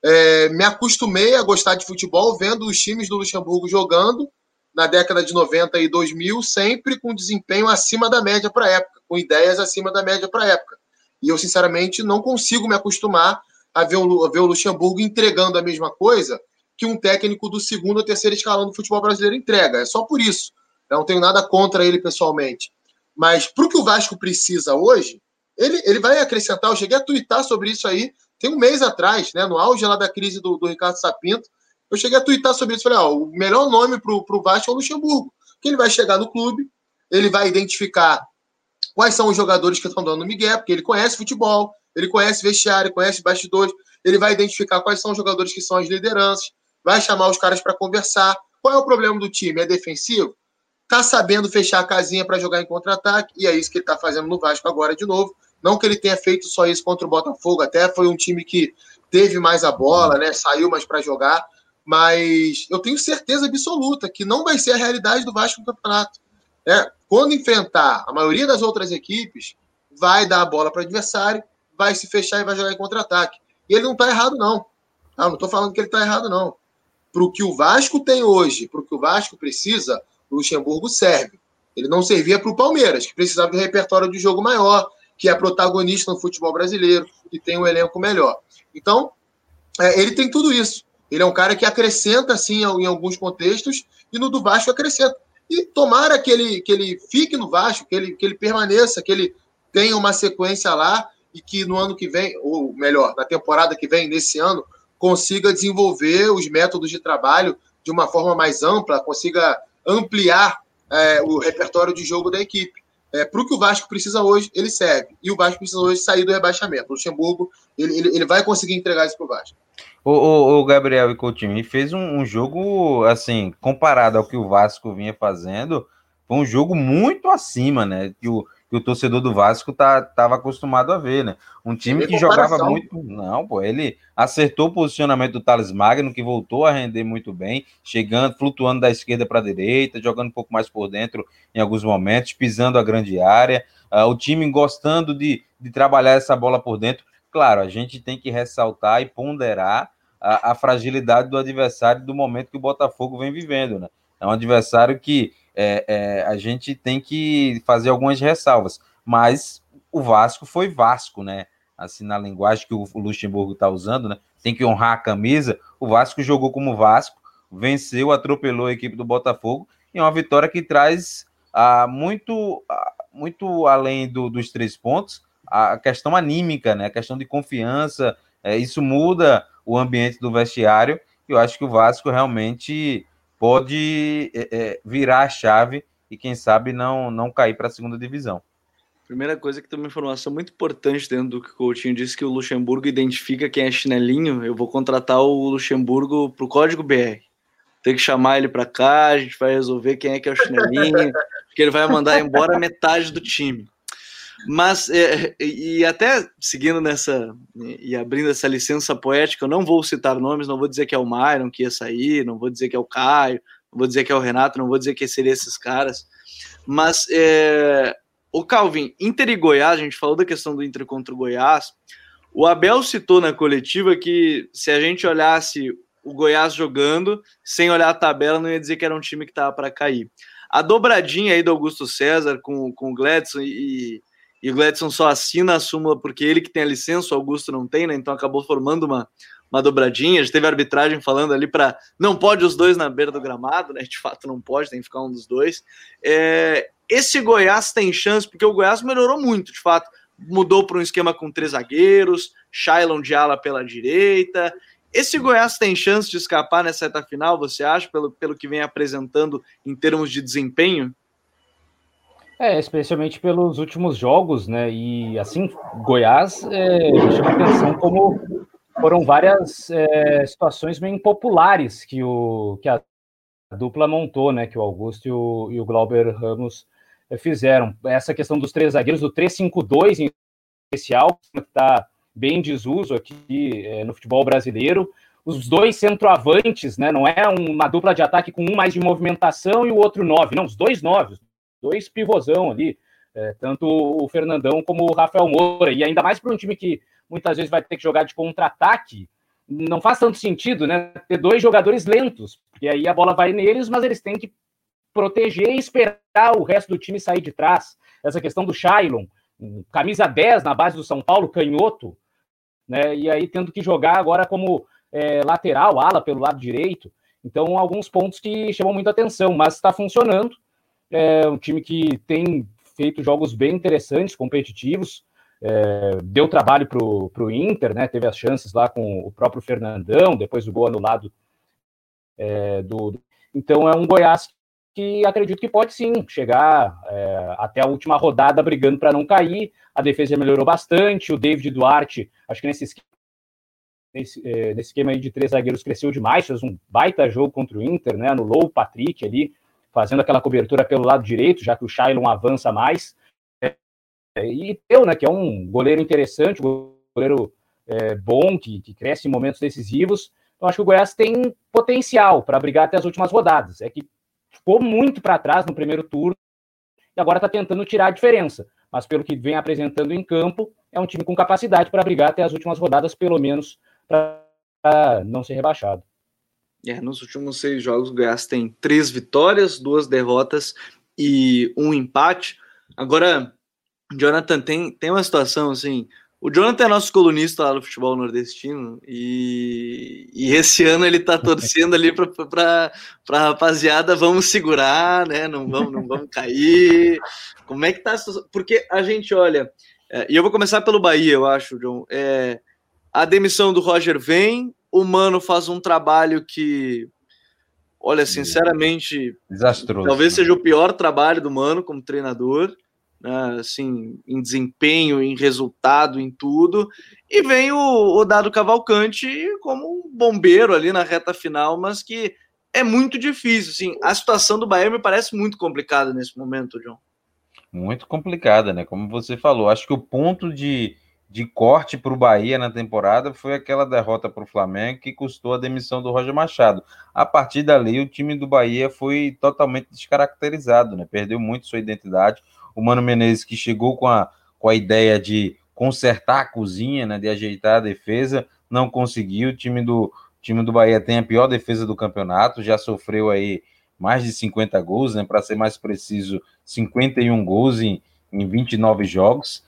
é, me acostumei a gostar de futebol vendo os times do Luxemburgo jogando na década de 90 e 2000, sempre com desempenho acima da média para a época, com ideias acima da média para a época. E eu, sinceramente, não consigo me acostumar a ver, o, a ver o Luxemburgo entregando a mesma coisa que um técnico do segundo ou terceiro escalão do futebol brasileiro entrega. É só por isso. Eu não tenho nada contra ele pessoalmente. Mas para o que o Vasco precisa hoje, ele, ele vai acrescentar. Eu cheguei a twittar sobre isso aí tem um mês atrás, né, no auge lá da crise do, do Ricardo Sapinto. Eu cheguei a twittar sobre isso. Falei, ó, o melhor nome para o Vasco é o Luxemburgo. Que ele vai chegar no clube, ele vai identificar quais são os jogadores que estão dando no Miguel, porque ele conhece futebol, ele conhece vestiário, conhece bastidores, ele vai identificar quais são os jogadores que são as lideranças, vai chamar os caras para conversar. Qual é o problema do time? É defensivo? Tá sabendo fechar a casinha para jogar em contra-ataque, e é isso que ele está fazendo no Vasco agora de novo. Não que ele tenha feito só isso contra o Botafogo, até foi um time que teve mais a bola, né? Saiu mais para jogar, mas eu tenho certeza absoluta que não vai ser a realidade do Vasco no campeonato. É, quando enfrentar a maioria das outras equipes, vai dar a bola para o adversário, vai se fechar e vai jogar em contra-ataque. E ele não está errado, não. Ah, não estou falando que ele está errado, não. Para o que o Vasco tem hoje, para o que o Vasco precisa, o Luxemburgo serve. Ele não servia para o Palmeiras, que precisava de um repertório de jogo maior, que é protagonista no futebol brasileiro, que tem um elenco melhor. Então, é, ele tem tudo isso. Ele é um cara que acrescenta, sim, em alguns contextos, e no do Vasco acrescenta. E tomara que ele, que ele fique no Vasco, que ele, que ele permaneça, que ele tenha uma sequência lá e que no ano que vem, ou melhor, na temporada que vem, nesse ano, consiga desenvolver os métodos de trabalho de uma forma mais ampla, consiga ampliar é, o repertório de jogo da equipe. É, Para o que o Vasco precisa hoje, ele serve. E o Vasco precisa hoje sair do rebaixamento. O Luxemburgo, ele, ele, ele vai conseguir entregar isso para o Vasco. O, o, o, Gabriel e Coutinho fez um, um, jogo, assim, comparado ao que o Vasco vinha fazendo, foi um jogo muito acima, né? Que o, que o torcedor do Vasco tá, tava acostumado a ver, né? Um time que jogava muito. Não, pô, ele acertou o posicionamento do Thales Magno, que voltou a render muito bem, chegando, flutuando da esquerda para a direita, jogando um pouco mais por dentro em alguns momentos, pisando a grande área. Uh, o time gostando de, de trabalhar essa bola por dentro. Claro, a gente tem que ressaltar e ponderar a, a, fragilidade do adversário do momento que o Botafogo vem vivendo, né? É um adversário que é, é, a gente tem que fazer algumas ressalvas, mas o Vasco foi Vasco, né? Assim, na linguagem que o Luxemburgo está usando, né? Tem que honrar a camisa. O Vasco jogou como Vasco, venceu, atropelou a equipe do Botafogo, e é uma vitória que traz ah, muito. Ah, muito além do, dos três pontos, a questão anímica, né? A questão de confiança, é, isso muda o ambiente do vestiário. Eu acho que o Vasco realmente pode é, é, virar a chave e quem sabe não não cair para a segunda divisão. Primeira coisa que tem uma informação muito importante dentro do que o Coutinho disse que o Luxemburgo identifica quem é chinelinho. Eu vou contratar o Luxemburgo para o Código BR. Tem que chamar ele para cá, a gente vai resolver quem é que é o chinelinho, porque ele vai mandar embora metade do time. Mas, é, e até seguindo nessa, e abrindo essa licença poética, eu não vou citar nomes, não vou dizer que é o Myron que ia sair, não vou dizer que é o Caio, não vou dizer que é o Renato, não vou dizer que seriam esses caras, mas é, o Calvin, Inter e Goiás, a gente falou da questão do Inter contra o Goiás. O Abel citou na coletiva que se a gente olhasse o Goiás jogando, sem olhar a tabela, não ia dizer que era um time que estava para cair. A dobradinha aí do Augusto César com, com o Gladson e, e o Gladson só assina a súmula porque ele que tem a licença, o Augusto não tem, né? Então acabou formando uma, uma dobradinha. Já teve arbitragem falando ali para não pode os dois na beira do gramado, né? De fato não pode, tem que ficar um dos dois. É, esse Goiás tem chance, porque o Goiás melhorou muito, de fato. Mudou para um esquema com três zagueiros, Shailon de ala pela direita. Esse Goiás tem chance de escapar nessa reta final, você acha, pelo, pelo que vem apresentando em termos de desempenho? É, especialmente pelos últimos jogos, né? E assim, Goiás é, chama atenção como foram várias é, situações meio impopulares que, o, que a dupla montou, né? Que o Augusto e o, e o Glauber Ramos fizeram. Essa questão dos três zagueiros, do 3-5-2 em especial, que está bem em desuso aqui é, no futebol brasileiro. Os dois centroavantes, né? Não é uma dupla de ataque com um mais de movimentação e o outro nove. Não, os dois nove, dois pivôzão ali. É, tanto o Fernandão como o Rafael Moura. E ainda mais para um time que muitas vezes vai ter que jogar de contra-ataque, não faz tanto sentido, né? Ter dois jogadores lentos, porque aí a bola vai neles, mas eles têm que proteger e esperar o resto do time sair de trás. Essa questão do Shailon, camisa 10 na base do São Paulo, canhoto, né? E aí tendo que jogar agora como é, lateral, ala pelo lado direito. Então, alguns pontos que chamam muita atenção, mas está funcionando. É um time que tem feito jogos bem interessantes, competitivos. É, deu trabalho para o Inter, né? Teve as chances lá com o próprio Fernandão, depois do gol anulado é, do. Então é um Goiás que acredito que pode sim chegar é, até a última rodada brigando para não cair. A defesa melhorou bastante. O David Duarte, acho que nesse esquema, nesse, é, nesse esquema aí de três zagueiros, cresceu demais. Fez um baita jogo contra o Inter, né? Anulou o Patrick ali, fazendo aquela cobertura pelo lado direito, já que o Shailon avança mais. É, e eu, né, que é um goleiro interessante, um goleiro é, bom, que, que cresce em momentos decisivos. Então, acho que o Goiás tem potencial para brigar até as últimas rodadas. É que ficou muito para trás no primeiro turno e agora está tentando tirar a diferença. Mas pelo que vem apresentando em campo, é um time com capacidade para brigar até as últimas rodadas, pelo menos, para não ser rebaixado. É, nos últimos seis jogos, o Goiás tem três vitórias, duas derrotas e um empate. Agora, Jonathan, tem, tem uma situação assim: o Jonathan é nosso colunista lá no futebol nordestino e, e esse ano ele tá torcendo ali para a rapaziada, vamos segurar, né? Não vamos, não vamos cair. Como é que tá? Porque a gente olha, é, e eu vou começar pelo Bahia, eu acho, John. É, a demissão do Roger vem, o Mano faz um trabalho que, olha, sinceramente, desastroso. Talvez seja o pior trabalho do Mano como treinador né, assim, em desempenho, em resultado, em tudo. E vem o, o Dado Cavalcante como um bombeiro ali na reta final, mas que é muito difícil. Assim, a situação do Bahia me parece muito complicada nesse momento, John. Muito complicada, né? Como você falou, acho que o ponto de, de corte para o Bahia na temporada foi aquela derrota para o Flamengo que custou a demissão do Roger Machado. A partir dali, o time do Bahia foi totalmente descaracterizado, né? Perdeu muito sua identidade o Mano Menezes que chegou com a, com a ideia de consertar a cozinha, né, de ajeitar a defesa, não conseguiu. O time do, time do Bahia tem a pior defesa do campeonato, já sofreu aí mais de 50 gols, né, para ser mais preciso, 51 gols em, em 29 jogos.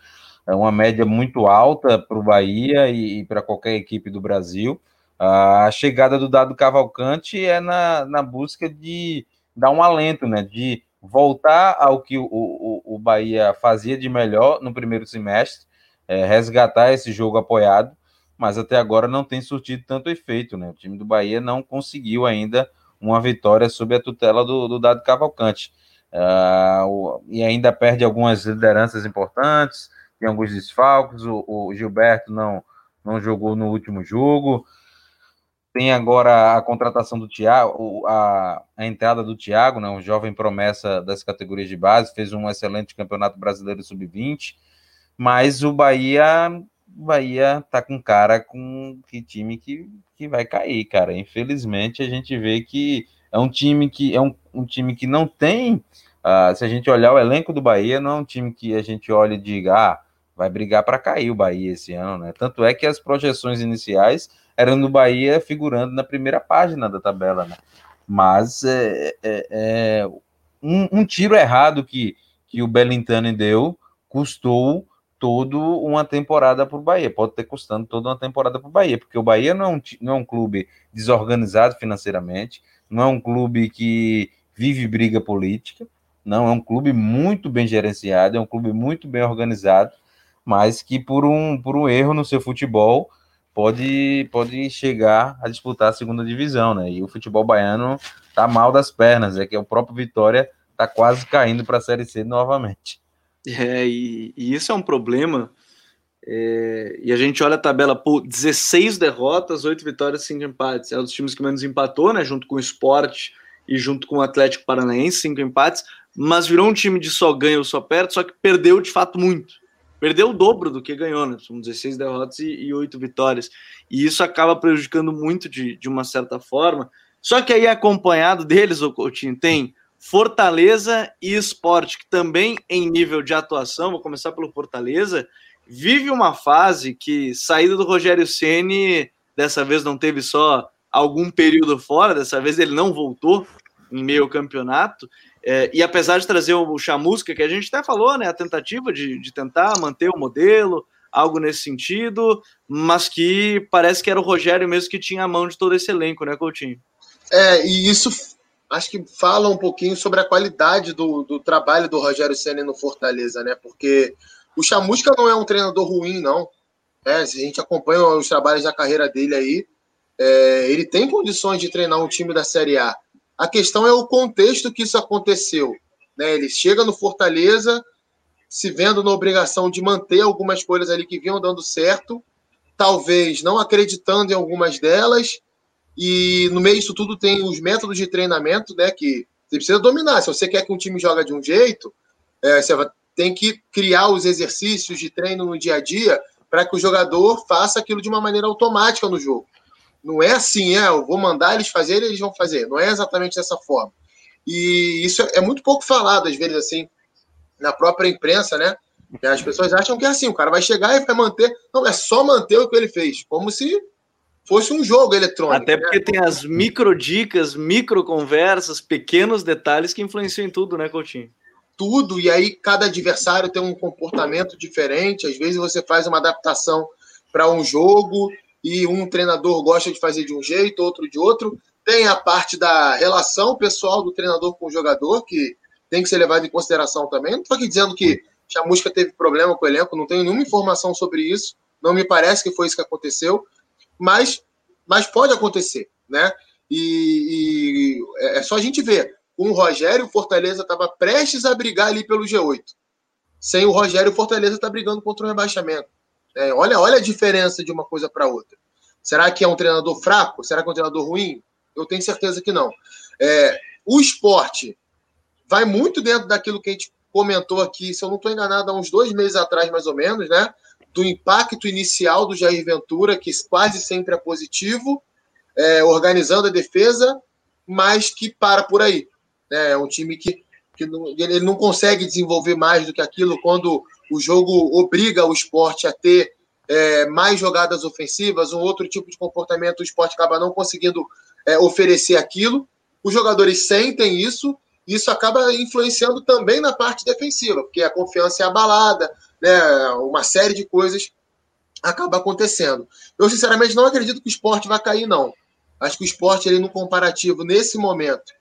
É uma média muito alta para o Bahia e, e para qualquer equipe do Brasil. A chegada do Dado Cavalcante é na, na busca de dar um alento, né, de voltar ao que o, o, o Bahia fazia de melhor no primeiro semestre, é, resgatar esse jogo apoiado, mas até agora não tem surtido tanto efeito, né? O time do Bahia não conseguiu ainda uma vitória sob a tutela do, do Dado Cavalcante. Uh, e ainda perde algumas lideranças importantes, tem alguns desfalques, o, o Gilberto não, não jogou no último jogo, tem agora a contratação do Thiago, a, a entrada do Thiago, né, um jovem promessa das categorias de base, fez um excelente campeonato brasileiro sub-20, mas o Bahia, Bahia tá com cara com que time que, que vai cair, cara. Infelizmente a gente vê que é um time que é um, um time que não tem, uh, se a gente olhar o elenco do Bahia, não é um time que a gente olha e diga, ah, vai brigar para cair o Bahia esse ano, né? Tanto é que as projeções iniciais era no Bahia figurando na primeira página da tabela, né? Mas é, é, é um, um, tiro errado que, que o Belintani deu custou toda uma temporada para o Bahia. Pode ter custando toda uma temporada para o Bahia, porque o Bahia não é, um, não é um clube desorganizado financeiramente, não é um clube que vive briga política, não, é um clube muito bem gerenciado, é um clube muito bem organizado, mas que por um, por um erro no seu futebol pode, pode chegar a disputar a segunda divisão, né? E o futebol baiano tá mal das pernas, é que o próprio Vitória tá quase caindo para a Série C novamente. É, e, e isso é um problema. É, e a gente olha a tabela, por 16 derrotas, 8 vitórias, 5 empates. É um dos times que menos empatou, né? Junto com o Sport e junto com o Atlético Paranaense, 5 empates, mas virou um time de só ganha ou só perde, só que perdeu de fato muito perdeu o dobro do que ganhou, né? São 16 derrotas e, e 8 vitórias. E isso acaba prejudicando muito de, de uma certa forma. Só que aí, acompanhado deles, o Coutinho, tem Fortaleza e Esporte, que também em nível de atuação, vou começar pelo Fortaleza, vive uma fase que, saída do Rogério Ceni dessa vez não teve só algum período fora, dessa vez ele não voltou em meio campeonato, é, e apesar de trazer o Chamusca, que a gente até falou, né, a tentativa de, de tentar manter o modelo, algo nesse sentido, mas que parece que era o Rogério mesmo que tinha a mão de todo esse elenco, né, Coutinho? É, e isso acho que fala um pouquinho sobre a qualidade do, do trabalho do Rogério Senna no Fortaleza, né? Porque o Chamusca não é um treinador ruim, não. É, se a gente acompanha os trabalhos da carreira dele aí, é, ele tem condições de treinar um time da Série A. A questão é o contexto que isso aconteceu. Né? Ele chega no Fortaleza, se vendo na obrigação de manter algumas coisas ali que vinham dando certo, talvez não acreditando em algumas delas, e no meio disso tudo tem os métodos de treinamento, né? Que você precisa dominar. Se você quer que um time joga de um jeito, é, você tem que criar os exercícios de treino no dia a dia para que o jogador faça aquilo de uma maneira automática no jogo. Não é assim, é, eu vou mandar eles fazerem, eles vão fazer. Não é exatamente dessa forma. E isso é muito pouco falado, às vezes, assim, na própria imprensa, né? As pessoas acham que é assim, o cara vai chegar e vai manter. Não, é só manter o que ele fez, como se fosse um jogo eletrônico. Até né? porque né? tem as micro dicas, micro conversas, pequenos detalhes que influenciam em tudo, né, Coutinho? Tudo, e aí cada adversário tem um comportamento diferente. Às vezes você faz uma adaptação para um jogo e um treinador gosta de fazer de um jeito, outro de outro. Tem a parte da relação pessoal do treinador com o jogador, que tem que ser levado em consideração também. Não estou aqui dizendo que Chamusca teve problema com o elenco, não tenho nenhuma informação sobre isso. Não me parece que foi isso que aconteceu, mas, mas pode acontecer, né? E, e é só a gente ver. Com o Rogério, o Fortaleza estava prestes a brigar ali pelo G8. Sem o Rogério, o Fortaleza está brigando contra o rebaixamento. É, olha, olha a diferença de uma coisa para outra. Será que é um treinador fraco? Será que é um treinador ruim? Eu tenho certeza que não. É, o esporte vai muito dentro daquilo que a gente comentou aqui, se eu não estou enganado, há uns dois meses atrás, mais ou menos, né? Do impacto inicial do Jair Ventura, que quase sempre é positivo, é, organizando a defesa, mas que para por aí. Né? É um time que, que não, ele não consegue desenvolver mais do que aquilo quando o jogo obriga o esporte a ter é, mais jogadas ofensivas, um outro tipo de comportamento, o esporte acaba não conseguindo é, oferecer aquilo. Os jogadores sentem isso, e isso acaba influenciando também na parte defensiva, porque a confiança é abalada, né, uma série de coisas acaba acontecendo. Eu, sinceramente, não acredito que o esporte vai cair, não. Acho que o esporte, ele, no comparativo, nesse momento,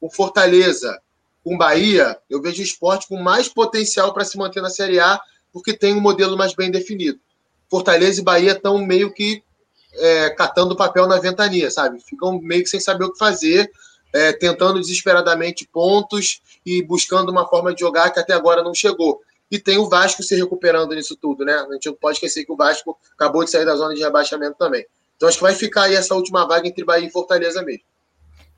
com Fortaleza, com Bahia, eu vejo o esporte com mais potencial para se manter na Série A, porque tem um modelo mais bem definido. Fortaleza e Bahia estão meio que é, catando papel na ventania, sabe? Ficam meio que sem saber o que fazer, é, tentando desesperadamente pontos e buscando uma forma de jogar que até agora não chegou. E tem o Vasco se recuperando nisso tudo, né? A gente não pode esquecer que o Vasco acabou de sair da zona de rebaixamento também. Então acho que vai ficar aí essa última vaga entre Bahia e Fortaleza mesmo.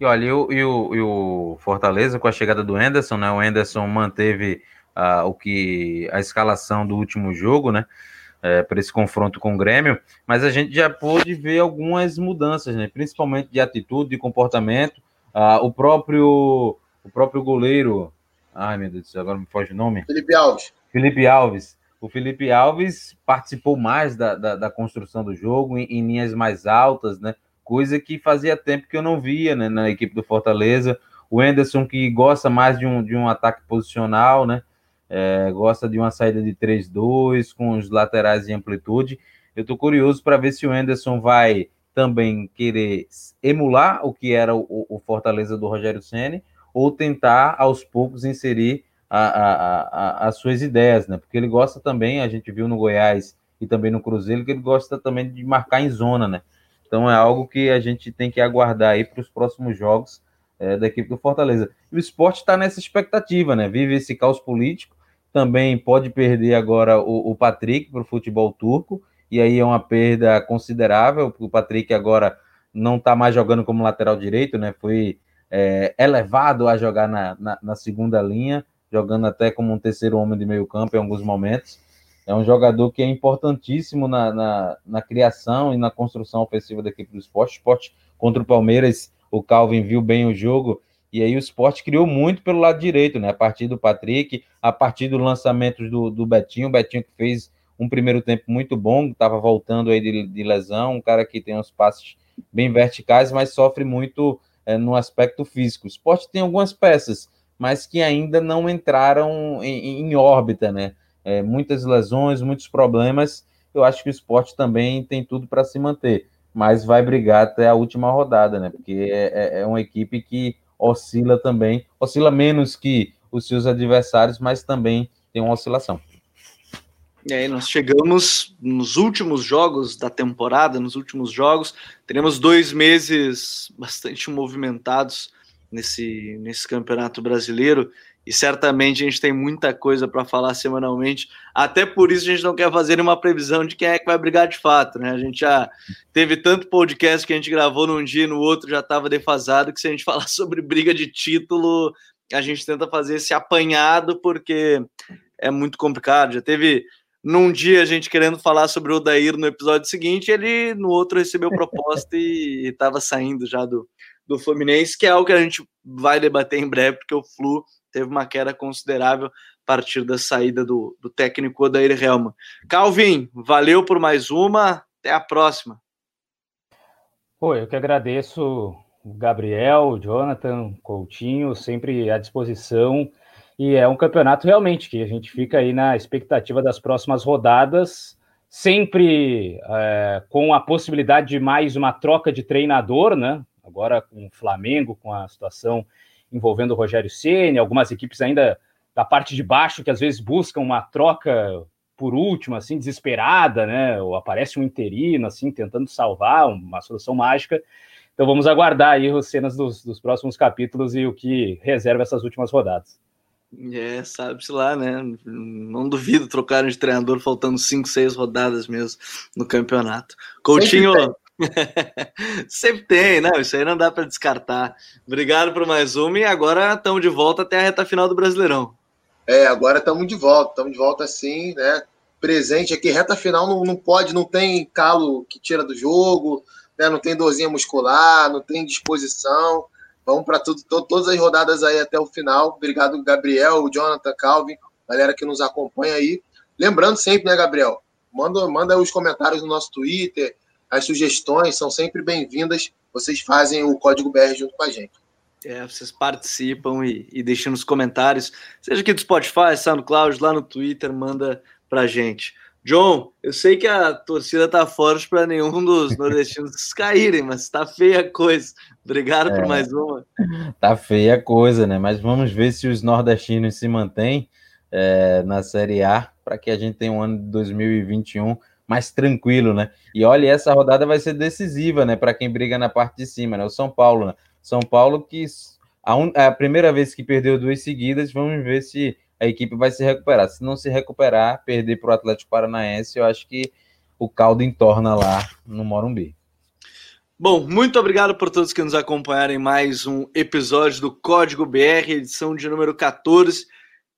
E olha, e o, e o, e o Fortaleza, com a chegada do Enderson, né? O Enderson manteve uh, o que a escalação do último jogo, né? É, para esse confronto com o Grêmio, mas a gente já pôde ver algumas mudanças, né? principalmente de atitude, de comportamento. Uh, o próprio o próprio goleiro, ai meu Deus, agora me foge o nome. Felipe Alves. Felipe Alves. O Felipe Alves participou mais da, da, da construção do jogo, em, em, linhas mais altas, né? Coisa que fazia tempo que eu não via né, na equipe do Fortaleza. O Enderson, que gosta mais de um, de um ataque posicional, né? É, gosta de uma saída de 3-2, com os laterais em amplitude. Eu estou curioso para ver se o Enderson vai também querer emular o que era o, o Fortaleza do Rogério Ceni ou tentar aos poucos inserir a, a, a, as suas ideias, né? Porque ele gosta também, a gente viu no Goiás e também no Cruzeiro, que ele gosta também de marcar em zona, né? Então é algo que a gente tem que aguardar aí para os próximos jogos é, da equipe do Fortaleza. E o esporte está nessa expectativa, né? Vive esse caos político, também pode perder agora o, o Patrick para o futebol turco, e aí é uma perda considerável, porque o Patrick agora não está mais jogando como lateral direito, né? Foi é, elevado a jogar na, na, na segunda linha, jogando até como um terceiro homem de meio campo em alguns momentos. É um jogador que é importantíssimo na, na, na, criação e na construção ofensiva da equipe do esporte. esporte contra o Palmeiras, o Calvin viu bem o jogo, e aí o esporte criou muito pelo lado direito, né? A partir do Patrick, a partir do lançamento do, do Betinho, o Betinho que fez um primeiro tempo muito bom, estava voltando aí de, de, lesão, um cara que tem uns passes bem verticais, mas sofre muito é, no aspecto físico. O esporte tem algumas peças, mas que ainda não entraram em, em órbita, né? É, muitas lesões, muitos problemas. Eu acho que o esporte também tem tudo para se manter, mas vai brigar até a última rodada, né? Porque é, é, é uma equipe que oscila também, oscila menos que os seus adversários, mas também tem uma oscilação. E aí nós chegamos nos últimos jogos da temporada, nos últimos jogos, teremos dois meses bastante movimentados nesse, nesse campeonato brasileiro e certamente a gente tem muita coisa para falar semanalmente. Até por isso a gente não quer fazer nenhuma previsão de quem é que vai brigar de fato, né? A gente já teve tanto podcast que a gente gravou num dia e no outro já estava defasado que se a gente falar sobre briga de título, a gente tenta fazer esse apanhado porque é muito complicado. Já teve num dia a gente querendo falar sobre o Dair no episódio seguinte, ele no outro recebeu proposta e estava saindo já do, do Fluminense, que é algo que a gente vai debater em breve, porque o Flu teve uma queda considerável a partir da saída do, do técnico Odair Helman. Calvin, valeu por mais uma, até a próxima. Pô, eu que agradeço Gabriel, Jonathan, Coutinho, sempre à disposição. E é um campeonato realmente que a gente fica aí na expectativa das próximas rodadas, sempre é, com a possibilidade de mais uma troca de treinador, né? Agora com o Flamengo, com a situação envolvendo o Rogério Ceni, algumas equipes ainda da parte de baixo que às vezes buscam uma troca por último, assim, desesperada, né? Ou aparece um interino, assim, tentando salvar uma solução mágica. Então vamos aguardar aí as cenas dos, dos próximos capítulos e o que reserva essas últimas rodadas. É, sabe-se lá, né? Não duvido trocarem de treinador faltando 5, 6 rodadas mesmo no campeonato. Coutinho, Sempre tem, não, isso aí não dá para descartar. Obrigado por mais uma e agora estamos de volta até a reta final do Brasileirão. É, agora estamos de volta, estamos de volta assim, né? Presente aqui, reta final não, não pode, não tem calo que tira do jogo, né? não tem dorzinha muscular, não tem disposição. Vamos para tudo, todas as rodadas aí até o final. Obrigado, Gabriel, Jonathan, Calvin, galera que nos acompanha aí. Lembrando sempre, né, Gabriel? Manda, manda os comentários no nosso Twitter, as sugestões são sempre bem-vindas. Vocês fazem o código BR junto com a gente. É, vocês participam e, e deixam nos comentários, seja aqui do Spotify, SoundCloud, lá no Twitter, manda pra gente. John, eu sei que a torcida tá forte para nenhum dos nordestinos caírem, mas tá feia a coisa. Obrigado é, por mais uma. Tá feia a coisa, né? Mas vamos ver se os nordestinos se mantêm é, na Série A para que a gente tenha um ano de 2021 mais tranquilo, né? E olha, essa rodada vai ser decisiva, né? Para quem briga na parte de cima, né? O São Paulo, né? São Paulo que a, un... a primeira vez que perdeu duas seguidas, vamos ver se a equipe vai se recuperar. Se não se recuperar, perder para o Atlético Paranaense, eu acho que o caldo entorna lá no Morumbi. Bom, muito obrigado por todos que nos acompanharam em mais um episódio do Código BR, edição de número 14.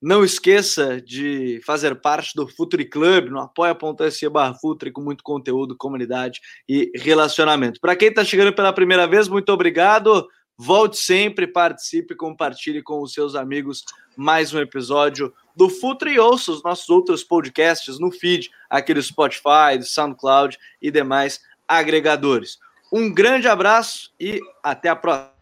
Não esqueça de fazer parte do Futuri Club no apoia.se barra Futuri com muito conteúdo, comunidade e relacionamento. Para quem está chegando pela primeira vez, muito obrigado. Volte sempre, participe, compartilhe com os seus amigos mais um episódio do Futre e ouça os nossos outros podcasts no feed, aqui do Spotify, do SoundCloud e demais agregadores. Um grande abraço e até a próxima.